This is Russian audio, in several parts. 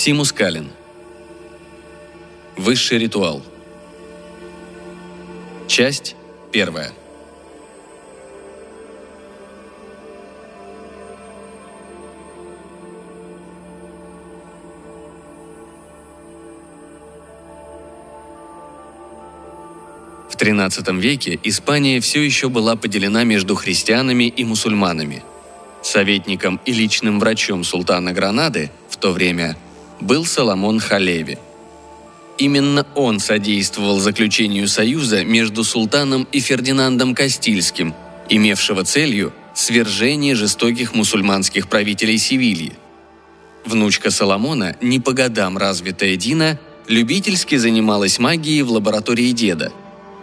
Симус Калин. Высший ритуал. Часть первая. В XIII веке Испания все еще была поделена между христианами и мусульманами. Советником и личным врачом султана Гранады в то время был Соломон Халеви. Именно он содействовал заключению союза между султаном и Фердинандом Кастильским, имевшего целью свержение жестоких мусульманских правителей Севильи. Внучка Соломона, не по годам развитая Дина, любительски занималась магией в лаборатории деда.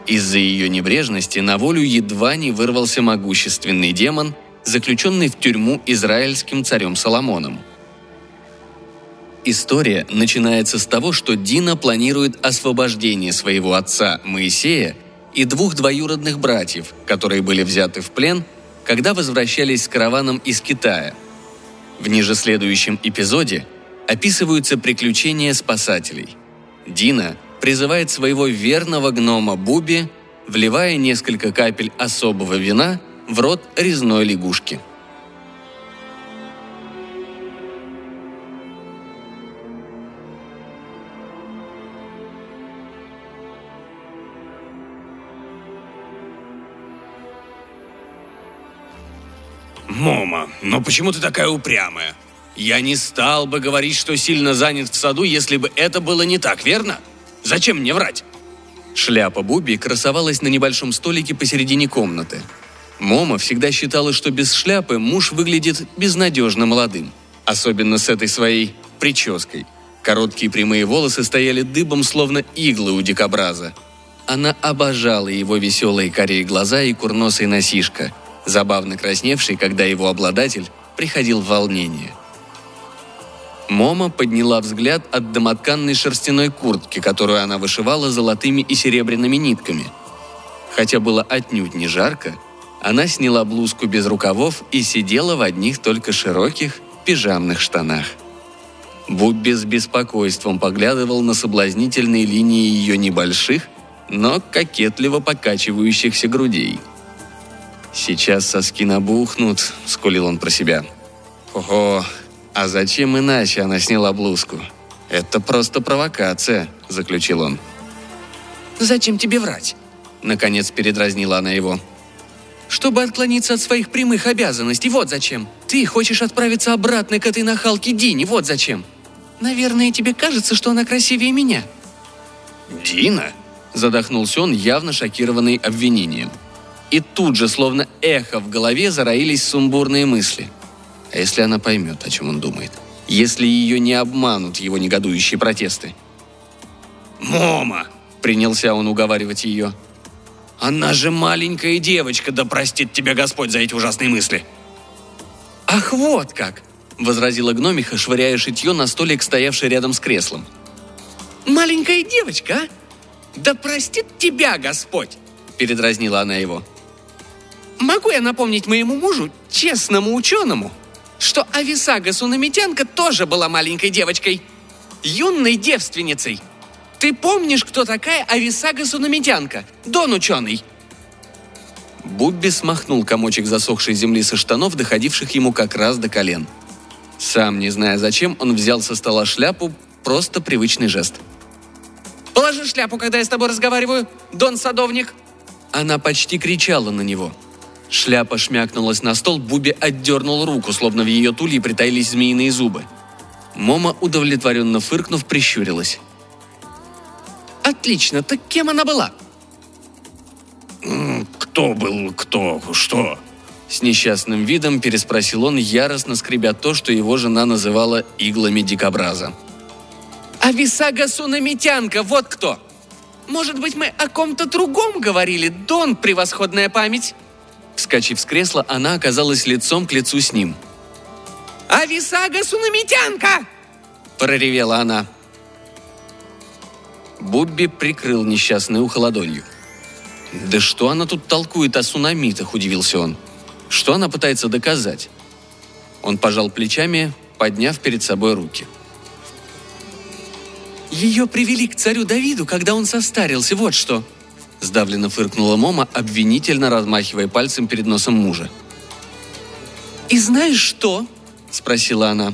Из-за ее небрежности на волю едва не вырвался могущественный демон, заключенный в тюрьму израильским царем Соломоном – История начинается с того, что Дина планирует освобождение своего отца Моисея и двух двоюродных братьев, которые были взяты в плен, когда возвращались с караваном из Китая. В ниже следующем эпизоде описываются приключения спасателей. Дина призывает своего верного гнома Буби, вливая несколько капель особого вина в рот резной лягушки – «Мома, но почему ты такая упрямая? Я не стал бы говорить, что сильно занят в саду, если бы это было не так, верно? Зачем мне врать?» Шляпа Буби красовалась на небольшом столике посередине комнаты. Мома всегда считала, что без шляпы муж выглядит безнадежно молодым. Особенно с этой своей прической. Короткие прямые волосы стояли дыбом, словно иглы у дикобраза. Она обожала его веселые карие глаза и курносый носишка – забавно красневший, когда его обладатель приходил в волнение. Мома подняла взгляд от домотканной шерстяной куртки, которую она вышивала золотыми и серебряными нитками. Хотя было отнюдь не жарко, она сняла блузку без рукавов и сидела в одних только широких пижамных штанах. Бубби с беспокойством поглядывал на соблазнительные линии ее небольших, но кокетливо покачивающихся грудей – «Сейчас соски набухнут», — скулил он про себя. «Ого, а зачем иначе она сняла блузку? Это просто провокация», — заключил он. «Зачем тебе врать?» — наконец передразнила она его. «Чтобы отклониться от своих прямых обязанностей, вот зачем. Ты хочешь отправиться обратно к этой нахалке Дине, вот зачем. Наверное, тебе кажется, что она красивее меня». «Дина?» – задохнулся он, явно шокированный обвинением – и тут же, словно эхо в голове, зароились сумбурные мысли. А если она поймет, о чем он думает? Если ее не обманут его негодующие протесты? «Мома!» – принялся он уговаривать ее. «Она же маленькая девочка, да простит тебя Господь за эти ужасные мысли!» «Ах, вот как!» – возразила гномиха, швыряя шитье на столик, стоявший рядом с креслом. «Маленькая девочка, а? Да простит тебя Господь!» – передразнила она его. Могу я напомнить моему мужу, честному ученому, что Ависага Сунамитянка тоже была маленькой девочкой, юной девственницей. Ты помнишь, кто такая Ависага Сунамитянка, Дон ученый?» Бубби смахнул комочек засохшей земли со штанов, доходивших ему как раз до колен. Сам не зная зачем, он взял со стола шляпу, просто привычный жест. «Положи шляпу, когда я с тобой разговариваю, Дон Садовник!» Она почти кричала на него – Шляпа шмякнулась на стол, Буби отдернул руку, словно в ее туле притаились змеиные зубы. Мома, удовлетворенно фыркнув, прищурилась. «Отлично, так кем она была?» «Кто был, кто, что?» С несчастным видом переспросил он, яростно скребя то, что его жена называла иглами дикобраза. «Ависага Сунамитянка, вот кто! Может быть, мы о ком-то другом говорили, Дон, превосходная память?» Вскочив с кресла, она оказалась лицом к лицу с ним. «Ависага Сунамитянка!» – проревела она. Бубби прикрыл несчастное ухо ладонью. «Да что она тут толкует о сунамитах?» – удивился он. «Что она пытается доказать?» Он пожал плечами, подняв перед собой руки. Ее привели к царю Давиду, когда он состарился, вот что!» Сдавленно фыркнула Мома, обвинительно размахивая пальцем перед носом мужа. «И знаешь что?» – спросила она.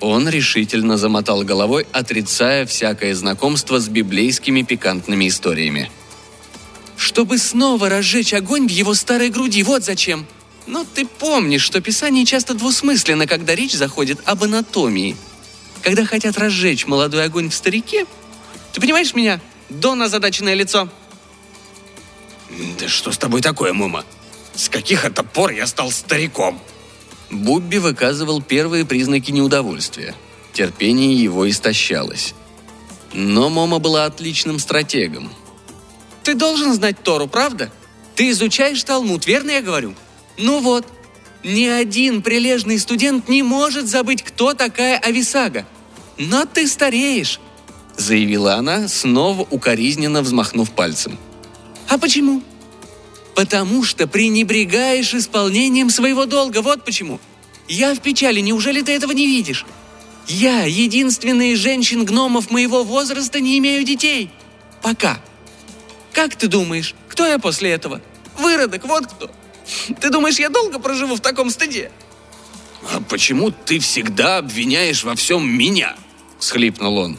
Он решительно замотал головой, отрицая всякое знакомство с библейскими пикантными историями. «Чтобы снова разжечь огонь в его старой груди, вот зачем!» Но ты помнишь, что Писание часто двусмысленно, когда речь заходит об анатомии. Когда хотят разжечь молодой огонь в старике, ты понимаешь меня, Дон озадаченное лицо? Да что с тобой такое, Мума? С каких это пор я стал стариком? Бубби выказывал первые признаки неудовольствия. Терпение его истощалось. Но Мома была отличным стратегом. «Ты должен знать Тору, правда? Ты изучаешь Талмуд, верно я говорю?» Ну вот, ни один прилежный студент не может забыть, кто такая Ависага. Но ты стареешь, заявила она, снова укоризненно взмахнув пальцем. А почему? Потому что пренебрегаешь исполнением своего долга, вот почему. Я в печали, неужели ты этого не видишь? Я, единственная из женщин-гномов моего возраста, не имею детей. Пока. Как ты думаешь, кто я после этого? Выродок, вот кто. Ты думаешь, я долго проживу в таком стыде?» «А почему ты всегда обвиняешь во всем меня?» – схлипнул он.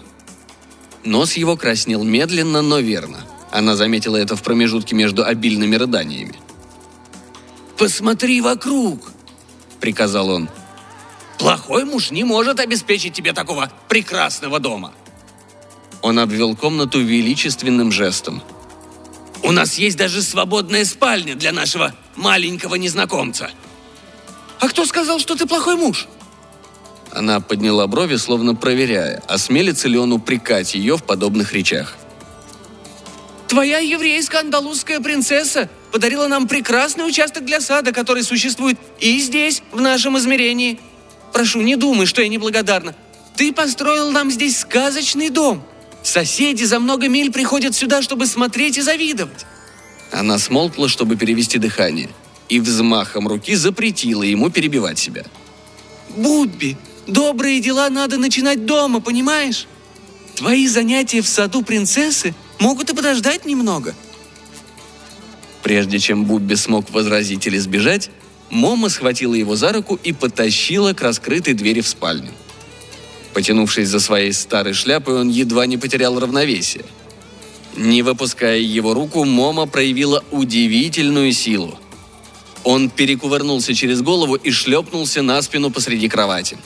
Нос его краснел медленно, но верно. Она заметила это в промежутке между обильными рыданиями. «Посмотри вокруг!» – приказал он. «Плохой муж не может обеспечить тебе такого прекрасного дома!» Он обвел комнату величественным жестом – у нас есть даже свободная спальня для нашего маленького незнакомца. А кто сказал, что ты плохой муж? Она подняла брови, словно проверяя, осмелится ли он упрекать ее в подобных речах. Твоя еврейская андалузская принцесса подарила нам прекрасный участок для сада, который существует и здесь, в нашем измерении. Прошу, не думай, что я неблагодарна. Ты построил нам здесь сказочный дом – Соседи за много миль приходят сюда, чтобы смотреть и завидовать». Она смолкла, чтобы перевести дыхание, и взмахом руки запретила ему перебивать себя. «Бубби, добрые дела надо начинать дома, понимаешь? Твои занятия в саду принцессы могут и подождать немного». Прежде чем Бубби смог возразить или сбежать, Мома схватила его за руку и потащила к раскрытой двери в спальню. Потянувшись за своей старой шляпой, он едва не потерял равновесие. Не выпуская его руку, Мома проявила удивительную силу. Он перекувырнулся через голову и шлепнулся на спину посреди кровати.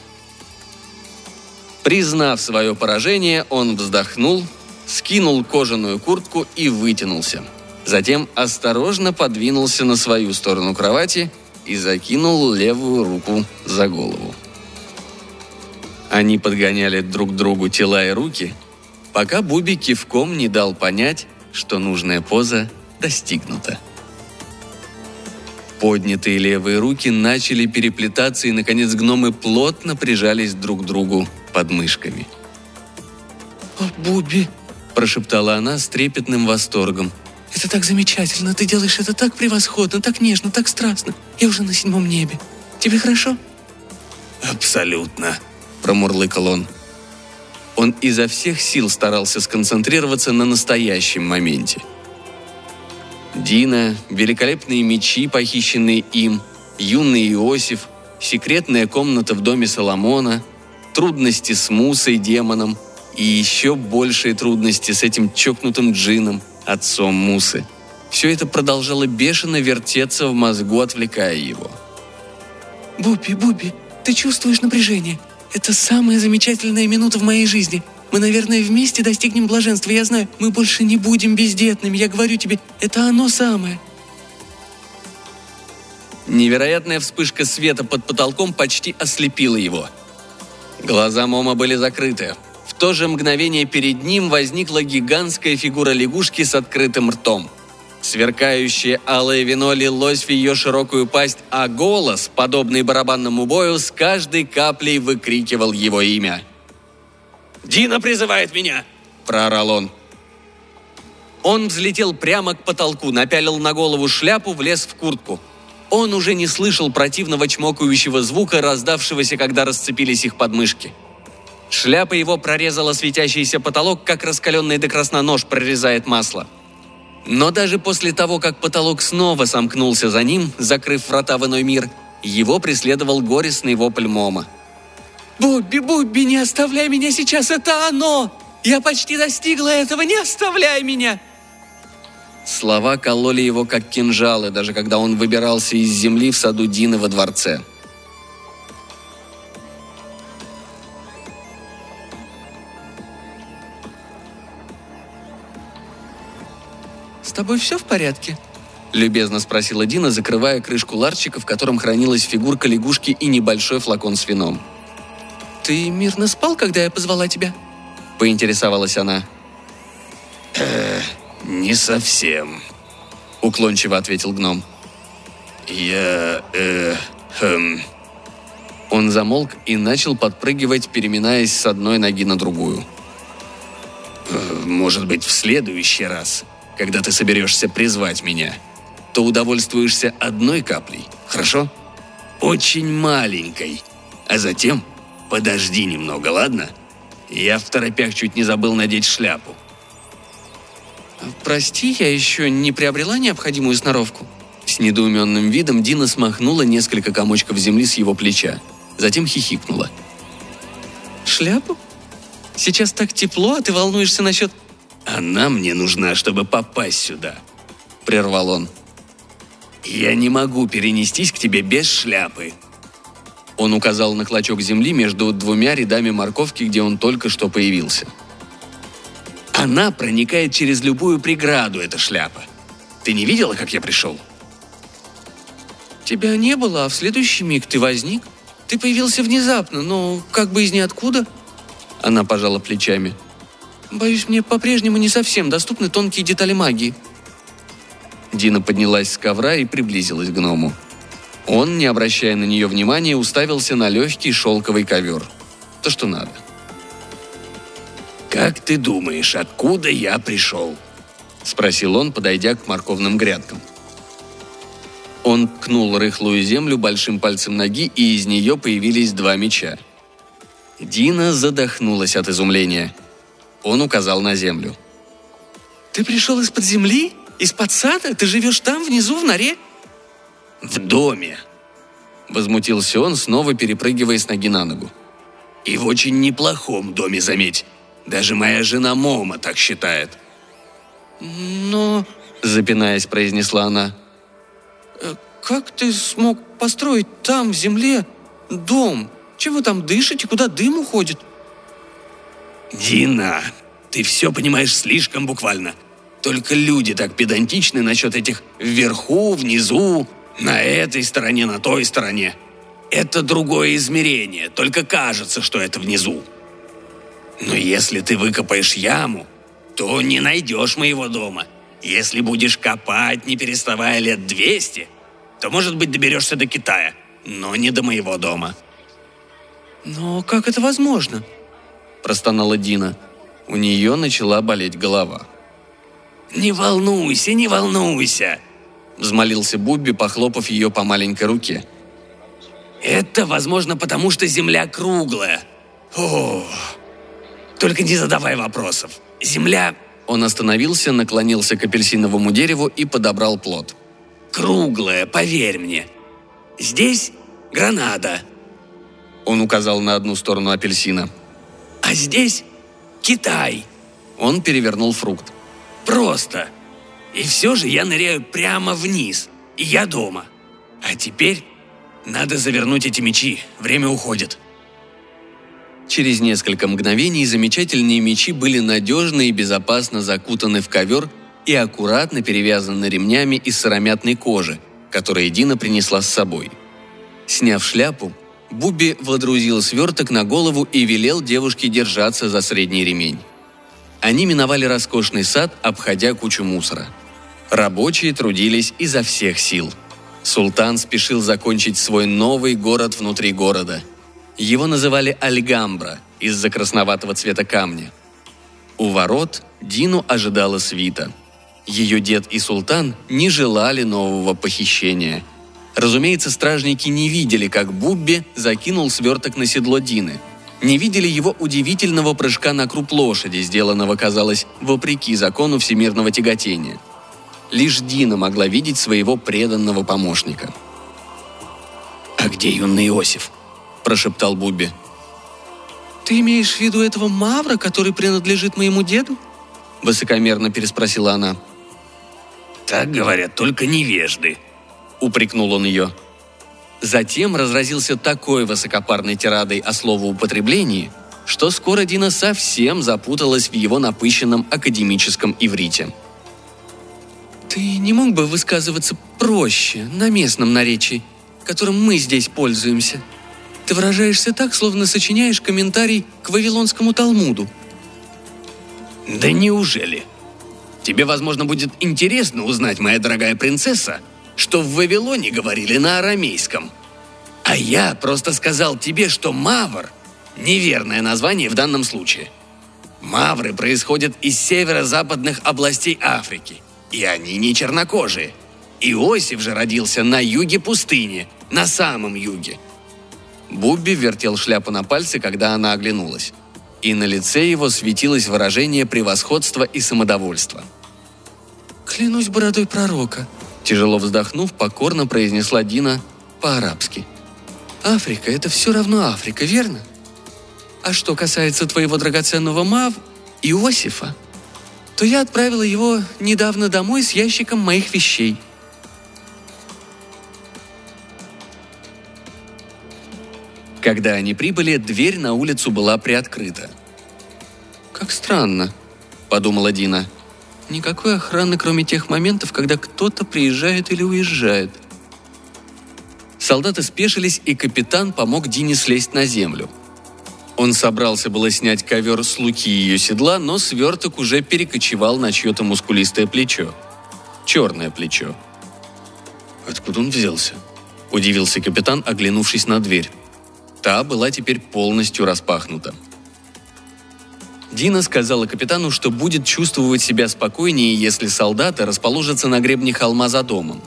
Признав свое поражение, он вздохнул, скинул кожаную куртку и вытянулся. Затем осторожно подвинулся на свою сторону кровати и закинул левую руку за голову. Они подгоняли друг другу тела и руки, пока Буби кивком не дал понять, что нужная поза достигнута. Поднятые левые руки начали переплетаться, и, наконец, гномы плотно прижались друг к другу под мышками. «О, Буби!» – прошептала она с трепетным восторгом. «Это так замечательно! Ты делаешь это так превосходно, так нежно, так страстно! Я уже на седьмом небе. Тебе хорошо?» «Абсолютно!» – промурлыкал он. Он изо всех сил старался сконцентрироваться на настоящем моменте. Дина, великолепные мечи, похищенные им, юный Иосиф, секретная комната в доме Соломона, трудности с Мусой, демоном, и еще большие трудности с этим чокнутым джином, отцом Мусы. Все это продолжало бешено вертеться в мозгу, отвлекая его. «Буби, Буби, ты чувствуешь напряжение? Это самая замечательная минута в моей жизни. Мы, наверное, вместе достигнем блаженства. Я знаю, мы больше не будем бездетными. Я говорю тебе, это оно самое. Невероятная вспышка света под потолком почти ослепила его. Глаза Мома были закрыты. То же мгновение перед ним возникла гигантская фигура лягушки с открытым ртом – Сверкающее алое вино лилось в ее широкую пасть, а голос, подобный барабанному бою, с каждой каплей выкрикивал его имя. «Дина призывает меня!» – проорал он. Он взлетел прямо к потолку, напялил на голову шляпу, влез в куртку. Он уже не слышал противного чмокающего звука, раздавшегося, когда расцепились их подмышки. Шляпа его прорезала светящийся потолок, как раскаленный до красна нож прорезает масло. Но даже после того, как потолок снова сомкнулся за ним, закрыв врата в иной мир, его преследовал горестный вопль Мома. «Бубби, Бубби, не оставляй меня сейчас, это оно! Я почти достигла этого, не оставляй меня!» Слова кололи его как кинжалы, даже когда он выбирался из земли в саду Дины во дворце. Тобой все в порядке?» – любезно спросила Дина, закрывая крышку ларчика, в котором хранилась фигурка лягушки и небольшой флакон с вином. «Ты мирно спал, когда я позвала тебя?» – поинтересовалась она. «Э, не совсем», – уклончиво ответил гном. «Я... э... хм...» Он замолк и начал подпрыгивать, переминаясь с одной ноги на другую. «Э, «Может быть, в следующий раз», когда ты соберешься призвать меня, то удовольствуешься одной каплей, хорошо? Очень маленькой. А затем подожди немного, ладно? Я в торопях чуть не забыл надеть шляпу. «Прости, я еще не приобрела необходимую сноровку». С недоуменным видом Дина смахнула несколько комочков земли с его плеча. Затем хихикнула. «Шляпу? Сейчас так тепло, а ты волнуешься насчет «Она мне нужна, чтобы попасть сюда», — прервал он. «Я не могу перенестись к тебе без шляпы». Он указал на клочок земли между двумя рядами морковки, где он только что появился. «Она проникает через любую преграду, эта шляпа. Ты не видела, как я пришел?» «Тебя не было, а в следующий миг ты возник. Ты появился внезапно, но как бы из ниоткуда». Она пожала плечами – Боюсь, мне по-прежнему не совсем доступны тонкие детали магии». Дина поднялась с ковра и приблизилась к гному. Он, не обращая на нее внимания, уставился на легкий шелковый ковер. То, что надо. «Как ты думаешь, откуда я пришел?» – спросил он, подойдя к морковным грядкам. Он ткнул рыхлую землю большим пальцем ноги, и из нее появились два меча. Дина задохнулась от изумления – он указал на землю. «Ты пришел из-под земли? Из-под сада? Ты живешь там, внизу, в норе?» «В доме», — возмутился он, снова перепрыгивая с ноги на ногу. «И в очень неплохом доме, заметь. Даже моя жена Мома так считает». «Но...» — запинаясь, произнесла она. «Э, «Как ты смог построить там, в земле, дом? Чем вы там дышите? Куда дым уходит?» «Дина, ты все понимаешь слишком буквально. Только люди так педантичны насчет этих вверху, внизу, на этой стороне, на той стороне. Это другое измерение, только кажется, что это внизу. Но если ты выкопаешь яму, то не найдешь моего дома. Если будешь копать, не переставая лет 200, то, может быть, доберешься до Китая, но не до моего дома. Но как это возможно? – простонала Дина. У нее начала болеть голова. «Не волнуйся, не волнуйся!» – взмолился Бубби, похлопав ее по маленькой руке. «Это, возможно, потому что Земля круглая. О, только не задавай вопросов. Земля...» Он остановился, наклонился к апельсиновому дереву и подобрал плод. «Круглая, поверь мне. Здесь Гранада». Он указал на одну сторону апельсина. А здесь Китай. Он перевернул фрукт. Просто. И все же я ныряю прямо вниз. И я дома. А теперь надо завернуть эти мечи. Время уходит. Через несколько мгновений замечательные мечи были надежно и безопасно закутаны в ковер и аккуратно перевязаны ремнями из сыромятной кожи, которые Дина принесла с собой. Сняв шляпу, Буби водрузил сверток на голову и велел девушке держаться за средний ремень. Они миновали роскошный сад, обходя кучу мусора. Рабочие трудились изо всех сил. Султан спешил закончить свой новый город внутри города. Его называли Альгамбра из-за красноватого цвета камня. У ворот Дину ожидала свита. Ее дед и султан не желали нового похищения – Разумеется, стражники не видели, как Бубби закинул сверток на седло Дины. не видели его удивительного прыжка на круп лошади, сделанного, казалось, вопреки закону всемирного тяготения. Лишь Дина могла видеть своего преданного помощника. «А где юный Иосиф?» – прошептал Бубби. «Ты имеешь в виду этого мавра, который принадлежит моему деду?» – высокомерно переспросила она. «Так говорят только невежды», – упрекнул он ее. Затем разразился такой высокопарной тирадой о словоупотреблении, что скоро Дина совсем запуталась в его напыщенном академическом иврите. «Ты не мог бы высказываться проще, на местном наречии, которым мы здесь пользуемся? Ты выражаешься так, словно сочиняешь комментарий к Вавилонскому Талмуду». «Да неужели? Тебе, возможно, будет интересно узнать, моя дорогая принцесса, что в Вавилоне говорили на арамейском. А я просто сказал тебе, что Мавр – неверное название в данном случае. Мавры происходят из северо-западных областей Африки, и они не чернокожие. Иосиф же родился на юге пустыни, на самом юге. Бубби вертел шляпу на пальце, когда она оглянулась. И на лице его светилось выражение превосходства и самодовольства. «Клянусь бородой пророка», Тяжело вздохнув, покорно произнесла Дина по-арабски. «Африка – это все равно Африка, верно? А что касается твоего драгоценного Мав, Иосифа, то я отправила его недавно домой с ящиком моих вещей». Когда они прибыли, дверь на улицу была приоткрыта. «Как странно», – подумала Дина – Никакой охраны, кроме тех моментов, когда кто-то приезжает или уезжает. Солдаты спешились, и капитан помог Дине слезть на землю. Он собрался было снять ковер с луки ее седла, но сверток уже перекочевал на чье-то мускулистое плечо. Черное плечо. «Откуда он взялся?» – удивился капитан, оглянувшись на дверь. Та была теперь полностью распахнута. Дина сказала капитану, что будет чувствовать себя спокойнее, если солдаты расположатся на гребне холма за домом.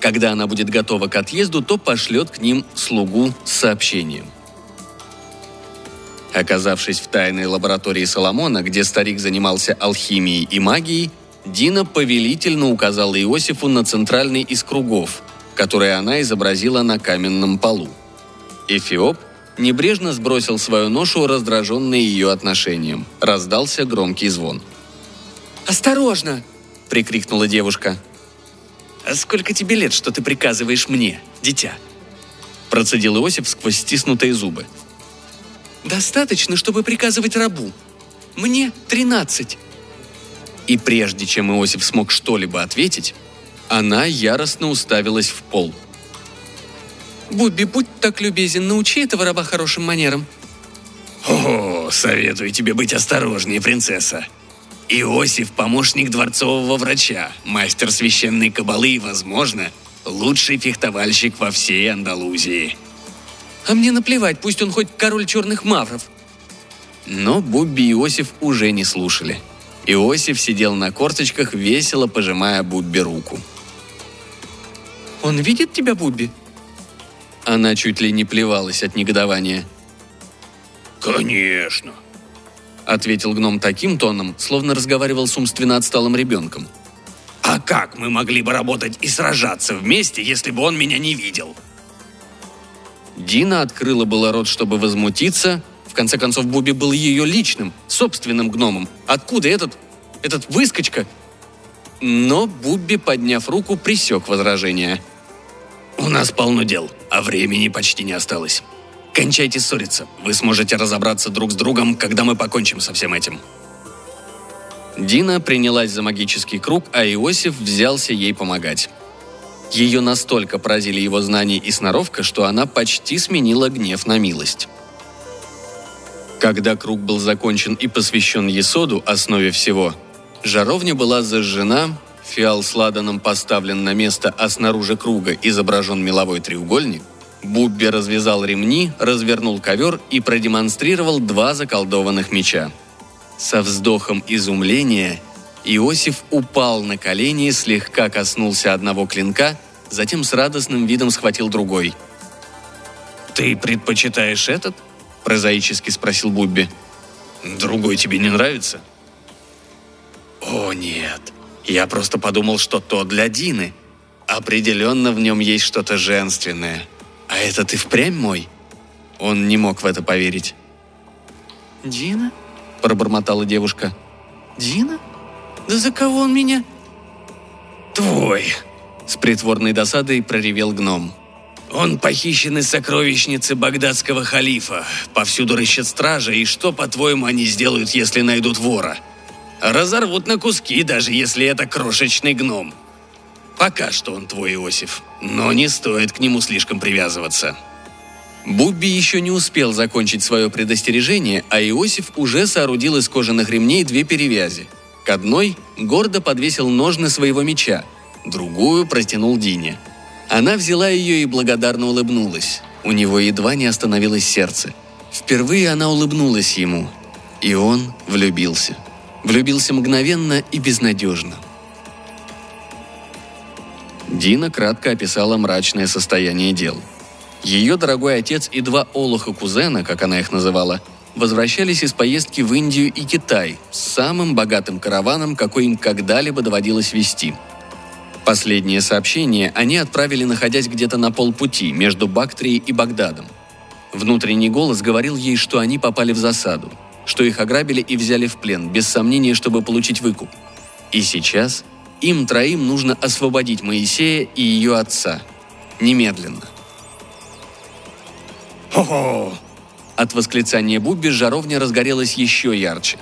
Когда она будет готова к отъезду, то пошлет к ним слугу с сообщением. Оказавшись в тайной лаборатории Соломона, где старик занимался алхимией и магией, Дина повелительно указала Иосифу на центральный из кругов, который она изобразила на каменном полу. Эфиоп небрежно сбросил свою ношу, раздраженный ее отношением. Раздался громкий звон. «Осторожно!» – прикрикнула девушка. «А сколько тебе лет, что ты приказываешь мне, дитя?» Процедил Иосиф сквозь стиснутые зубы. «Достаточно, чтобы приказывать рабу. Мне тринадцать». И прежде чем Иосиф смог что-либо ответить, она яростно уставилась в пол – Бубби, будь так любезен, научи этого раба хорошим манерам». «О, советую тебе быть осторожнее, принцесса. Иосиф – помощник дворцового врача, мастер священной кабалы и, возможно, лучший фехтовальщик во всей Андалузии». «А мне наплевать, пусть он хоть король черных мавров». Но Бубби и Иосиф уже не слушали. Иосиф сидел на корточках, весело пожимая Бубби руку. «Он видит тебя, Бубби?» Она чуть ли не плевалась от негодования. «Конечно», — ответил гном таким тоном, словно разговаривал с умственно отсталым ребенком. «А как мы могли бы работать и сражаться вместе, если бы он меня не видел?» Дина открыла было рот, чтобы возмутиться. В конце концов, Буби был ее личным, собственным гномом. Откуда этот... этот выскочка? Но Бубби, подняв руку, присек возражение — «У нас полно дел, а времени почти не осталось. Кончайте ссориться. Вы сможете разобраться друг с другом, когда мы покончим со всем этим». Дина принялась за магический круг, а Иосиф взялся ей помогать. Ее настолько поразили его знания и сноровка, что она почти сменила гнев на милость. Когда круг был закончен и посвящен Есоду, основе всего, жаровня была зажжена, Фиал с ладаном поставлен на место, а снаружи круга изображен меловой треугольник, Бубби развязал ремни, развернул ковер и продемонстрировал два заколдованных меча. Со вздохом изумления Иосиф упал на колени, слегка коснулся одного клинка, затем с радостным видом схватил другой. «Ты предпочитаешь этот?» – прозаически спросил Бубби. «Другой тебе не нравится?» «О, нет. Я просто подумал, что то для Дины. Определенно в нем есть что-то женственное. А это ты впрямь мой?» Он не мог в это поверить. «Дина?» – пробормотала девушка. «Дина? Да за кого он меня?» «Твой!» – с притворной досадой проревел гном. «Он похищен из сокровищницы багдадского халифа. Повсюду рыщет стража, и что, по-твоему, они сделают, если найдут вора? Разорвут на куски, даже если это крошечный гном. Пока что он твой, Иосиф, но не стоит к нему слишком привязываться». Бубби еще не успел закончить свое предостережение, а Иосиф уже соорудил из кожаных ремней две перевязи. К одной гордо подвесил ножны своего меча, другую протянул Дине. Она взяла ее и благодарно улыбнулась. У него едва не остановилось сердце. Впервые она улыбнулась ему, и он влюбился. Влюбился мгновенно и безнадежно. Дина кратко описала мрачное состояние дел – ее дорогой отец и два олуха-кузена, как она их называла, возвращались из поездки в Индию и Китай с самым богатым караваном, какой им когда-либо доводилось вести. Последнее сообщение они отправили, находясь где-то на полпути между Бактрией и Багдадом. Внутренний голос говорил ей, что они попали в засаду, что их ограбили и взяли в плен, без сомнения, чтобы получить выкуп. И сейчас им троим нужно освободить Моисея и ее отца. Немедленно. «Хо-хо!» От восклицания Бубби жаровня разгорелась еще ярче.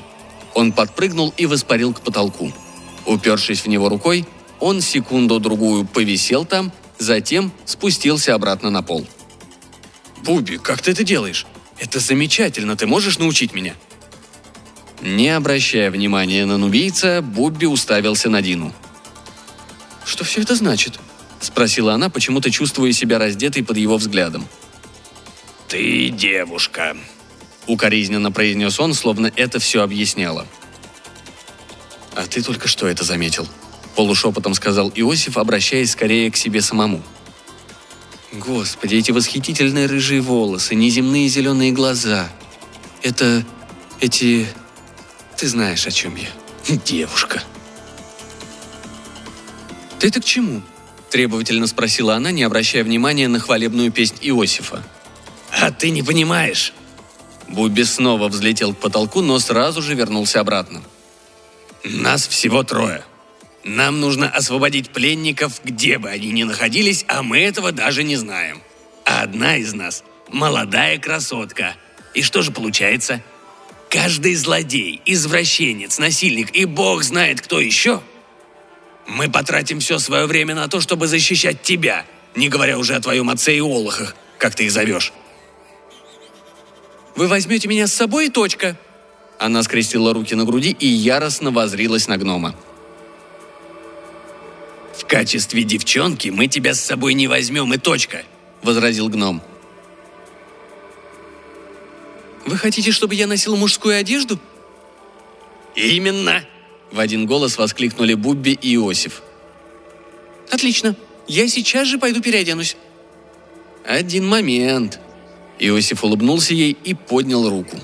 Он подпрыгнул и воспарил к потолку. Упершись в него рукой, он секунду-другую повисел там, затем спустился обратно на пол. «Буби, как ты это делаешь? Это замечательно, ты можешь научить меня?» Не обращая внимания на нубийца, Бубби уставился на Дину. «Что все это значит?» – спросила она, почему-то чувствуя себя раздетой под его взглядом. «Ты девушка», — укоризненно произнес он, словно это все объясняло. «А ты только что это заметил», — полушепотом сказал Иосиф, обращаясь скорее к себе самому. «Господи, эти восхитительные рыжие волосы, неземные зеленые глаза. Это... эти... Ты знаешь, о чем я. Девушка». «Ты это к чему?» – требовательно спросила она, не обращая внимания на хвалебную песнь Иосифа. А ты не понимаешь?» Буби снова взлетел к потолку, но сразу же вернулся обратно. «Нас всего трое. Нам нужно освободить пленников, где бы они ни находились, а мы этого даже не знаем. А одна из нас – молодая красотка. И что же получается? Каждый злодей, извращенец, насильник и бог знает кто еще. Мы потратим все свое время на то, чтобы защищать тебя, не говоря уже о твоем отце и олохах, как ты их зовешь. Вы возьмете меня с собой точка!» Она скрестила руки на груди и яростно возрилась на гнома. «В качестве девчонки мы тебя с собой не возьмем и точка!» – возразил гном. «Вы хотите, чтобы я носил мужскую одежду?» «Именно!» – в один голос воскликнули Бубби и Иосиф. «Отлично. Я сейчас же пойду переоденусь». «Один момент», Иосиф улыбнулся ей и поднял руку.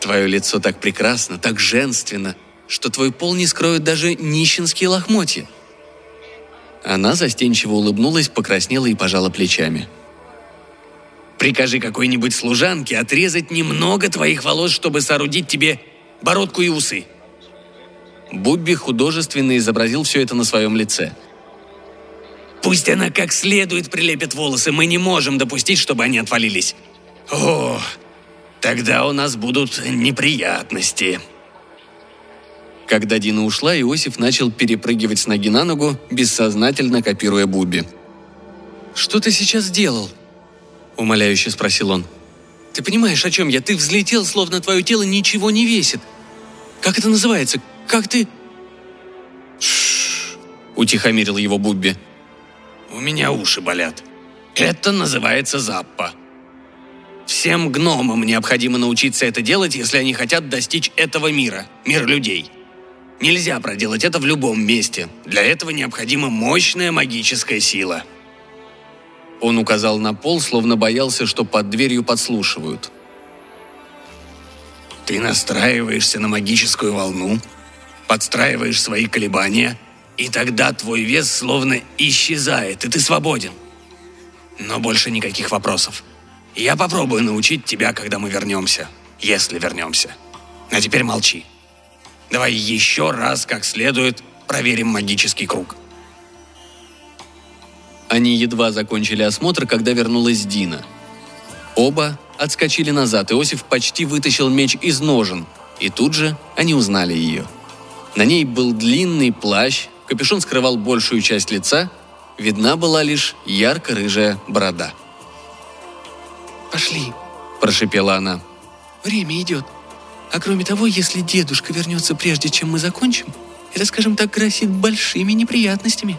«Твое лицо так прекрасно, так женственно, что твой пол не скроют даже нищенские лохмотья». Она застенчиво улыбнулась, покраснела и пожала плечами. «Прикажи какой-нибудь служанке отрезать немного твоих волос, чтобы соорудить тебе бородку и усы». Бубби художественно изобразил все это на своем лице – Пусть она как следует прилепит волосы, мы не можем допустить, чтобы они отвалились. О, тогда у нас будут неприятности. Когда Дина ушла, Иосиф начал перепрыгивать с ноги на ногу, бессознательно копируя Буби. «Что ты сейчас сделал?» – умоляюще спросил он. «Ты понимаешь, о чем я? Ты взлетел, словно твое тело ничего не весит. Как это называется? Как ты...» «Шшш!» – утихомирил его Бубби. У меня уши болят. Это называется заппа. Всем гномам необходимо научиться это делать, если они хотят достичь этого мира, мир людей. Нельзя проделать это в любом месте. Для этого необходима мощная магическая сила. Он указал на пол, словно боялся, что под дверью подслушивают. Ты настраиваешься на магическую волну, подстраиваешь свои колебания, и тогда твой вес словно исчезает, и ты свободен. Но больше никаких вопросов. Я попробую научить тебя, когда мы вернемся. Если вернемся. А теперь молчи. Давай еще раз, как следует, проверим магический круг. Они едва закончили осмотр, когда вернулась Дина. Оба отскочили назад, Иосиф почти вытащил меч из ножен, и тут же они узнали ее. На ней был длинный плащ, капюшон скрывал большую часть лица, видна была лишь ярко-рыжая борода. «Пошли», – прошипела она. «Время идет. А кроме того, если дедушка вернется прежде, чем мы закончим, это, скажем так, грозит большими неприятностями».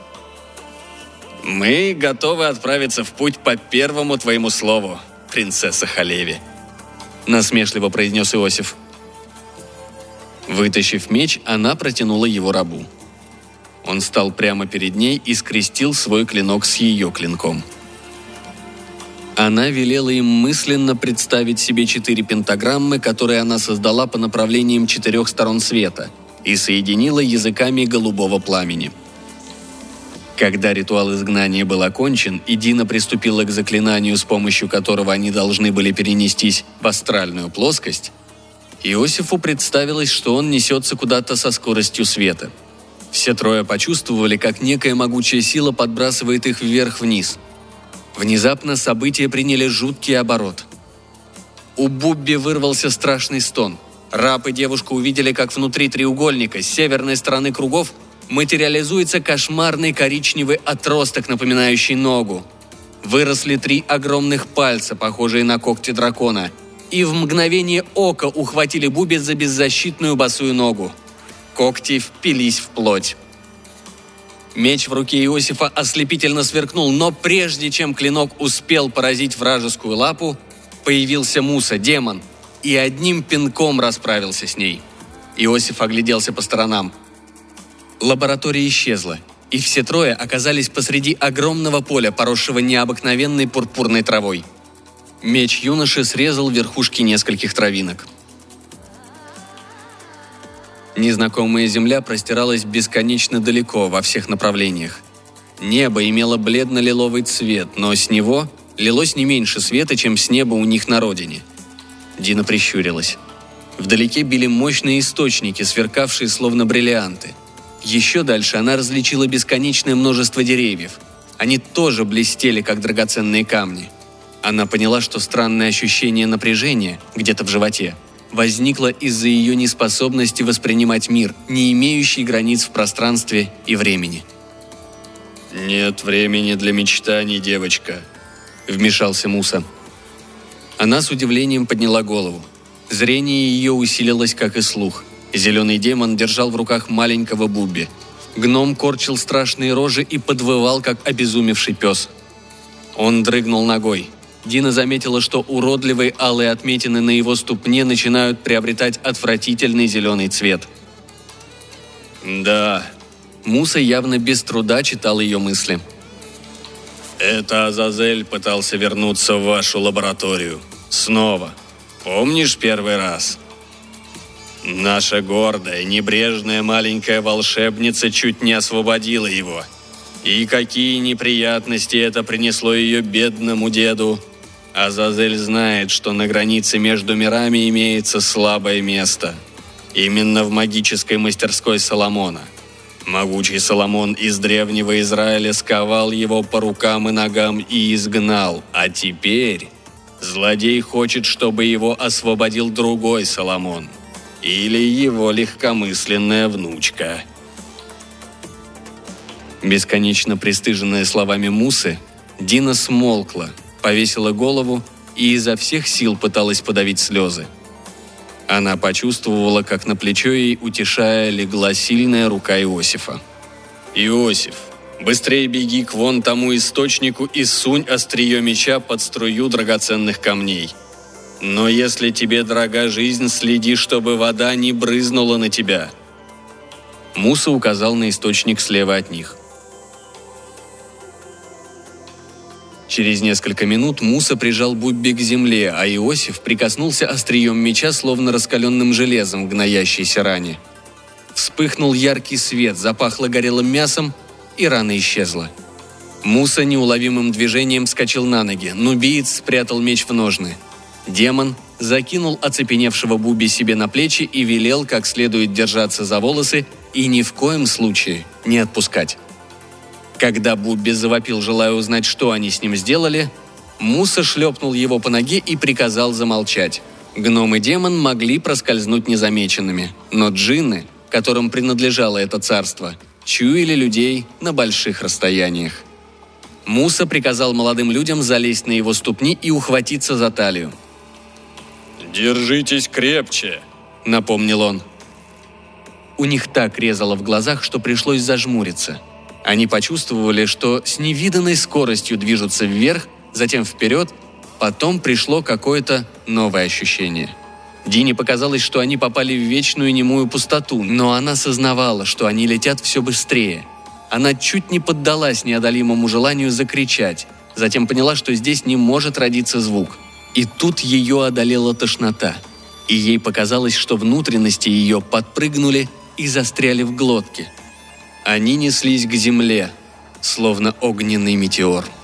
«Мы готовы отправиться в путь по первому твоему слову, принцесса Халеви», — насмешливо произнес Иосиф. Вытащив меч, она протянула его рабу. Он стал прямо перед ней и скрестил свой клинок с ее клинком. Она велела им мысленно представить себе четыре пентаграммы, которые она создала по направлениям четырех сторон света, и соединила языками голубого пламени – когда ритуал изгнания был окончен, и Дина приступила к заклинанию, с помощью которого они должны были перенестись в астральную плоскость, Иосифу представилось, что он несется куда-то со скоростью света. Все трое почувствовали, как некая могучая сила подбрасывает их вверх-вниз. Внезапно события приняли жуткий оборот. У Бубби вырвался страшный стон. Раб и девушка увидели, как внутри треугольника с северной стороны кругов материализуется кошмарный коричневый отросток, напоминающий ногу. Выросли три огромных пальца, похожие на когти дракона, и в мгновение ока ухватили Бубец за беззащитную босую ногу. Когти впились в плоть. Меч в руке Иосифа ослепительно сверкнул, но прежде чем клинок успел поразить вражескую лапу, появился Муса, демон, и одним пинком расправился с ней. Иосиф огляделся по сторонам. Лаборатория исчезла, и все трое оказались посреди огромного поля, поросшего необыкновенной пурпурной травой. Меч юноши срезал верхушки нескольких травинок. Незнакомая земля простиралась бесконечно далеко во всех направлениях. Небо имело бледно-лиловый цвет, но с него лилось не меньше света, чем с неба у них на родине. Дина прищурилась. Вдалеке били мощные источники, сверкавшие словно бриллианты. Еще дальше она различила бесконечное множество деревьев. Они тоже блестели, как драгоценные камни. Она поняла, что странное ощущение напряжения где-то в животе возникло из-за ее неспособности воспринимать мир, не имеющий границ в пространстве и времени. «Нет времени для мечтаний, девочка», — вмешался Муса. Она с удивлением подняла голову. Зрение ее усилилось, как и слух — Зеленый демон держал в руках маленького Бубби. Гном корчил страшные рожи и подвывал, как обезумевший пес. Он дрыгнул ногой. Дина заметила, что уродливые алые отметины на его ступне начинают приобретать отвратительный зеленый цвет. «Да», Муса явно без труда читал ее мысли. «Это Азазель пытался вернуться в вашу лабораторию. Снова. Помнишь первый раз?» Наша гордая, небрежная маленькая волшебница чуть не освободила его. И какие неприятности это принесло ее бедному деду. Азазель знает, что на границе между мирами имеется слабое место. Именно в магической мастерской Соломона. Могучий Соломон из древнего Израиля сковал его по рукам и ногам и изгнал. А теперь злодей хочет, чтобы его освободил другой Соломон – или его легкомысленная внучка. Бесконечно пристыженная словами Мусы, Дина смолкла, повесила голову и изо всех сил пыталась подавить слезы. Она почувствовала, как на плечо ей, утешая, легла сильная рука Иосифа. «Иосиф, быстрее беги к вон тому источнику и сунь острие меча под струю драгоценных камней», но если тебе дорога жизнь, следи, чтобы вода не брызнула на тебя». Муса указал на источник слева от них. Через несколько минут Муса прижал Бубби к земле, а Иосиф прикоснулся острием меча, словно раскаленным железом гноящейся ране. Вспыхнул яркий свет, запахло горелым мясом, и рана исчезла. Муса неуловимым движением вскочил на ноги, нубиец спрятал меч в ножны. Демон закинул оцепеневшего Буби себе на плечи и велел как следует держаться за волосы и ни в коем случае не отпускать. Когда Бубби завопил, желая узнать, что они с ним сделали, Муса шлепнул его по ноге и приказал замолчать. Гном и демон могли проскользнуть незамеченными, но джинны, которым принадлежало это царство, чуяли людей на больших расстояниях. Муса приказал молодым людям залезть на его ступни и ухватиться за талию. «Держитесь крепче», — напомнил он. У них так резало в глазах, что пришлось зажмуриться — они почувствовали, что с невиданной скоростью движутся вверх, затем вперед, потом пришло какое-то новое ощущение. Дине показалось, что они попали в вечную немую пустоту, но она сознавала, что они летят все быстрее. Она чуть не поддалась неодолимому желанию закричать, затем поняла, что здесь не может родиться звук. И тут ее одолела тошнота. И ей показалось, что внутренности ее подпрыгнули и застряли в глотке – они неслись к земле, словно огненный метеор –